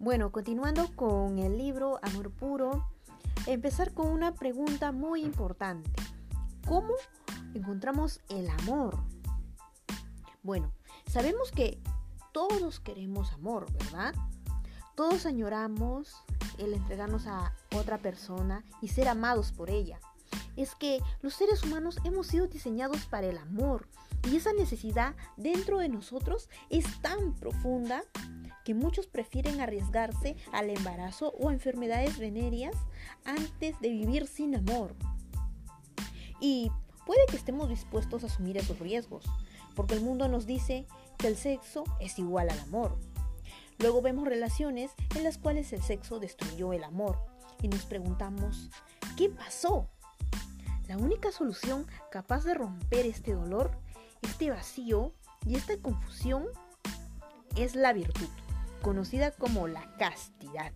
Bueno, continuando con el libro Amor Puro, empezar con una pregunta muy importante. ¿Cómo encontramos el amor? Bueno, sabemos que todos queremos amor, ¿verdad? Todos añoramos el entregarnos a otra persona y ser amados por ella. Es que los seres humanos hemos sido diseñados para el amor y esa necesidad dentro de nosotros es tan profunda que muchos prefieren arriesgarse al embarazo o a enfermedades venéreas antes de vivir sin amor. Y puede que estemos dispuestos a asumir esos riesgos, porque el mundo nos dice que el sexo es igual al amor. Luego vemos relaciones en las cuales el sexo destruyó el amor y nos preguntamos, ¿qué pasó? La única solución capaz de romper este dolor, este vacío y esta confusión es la virtud conocida como la castidad.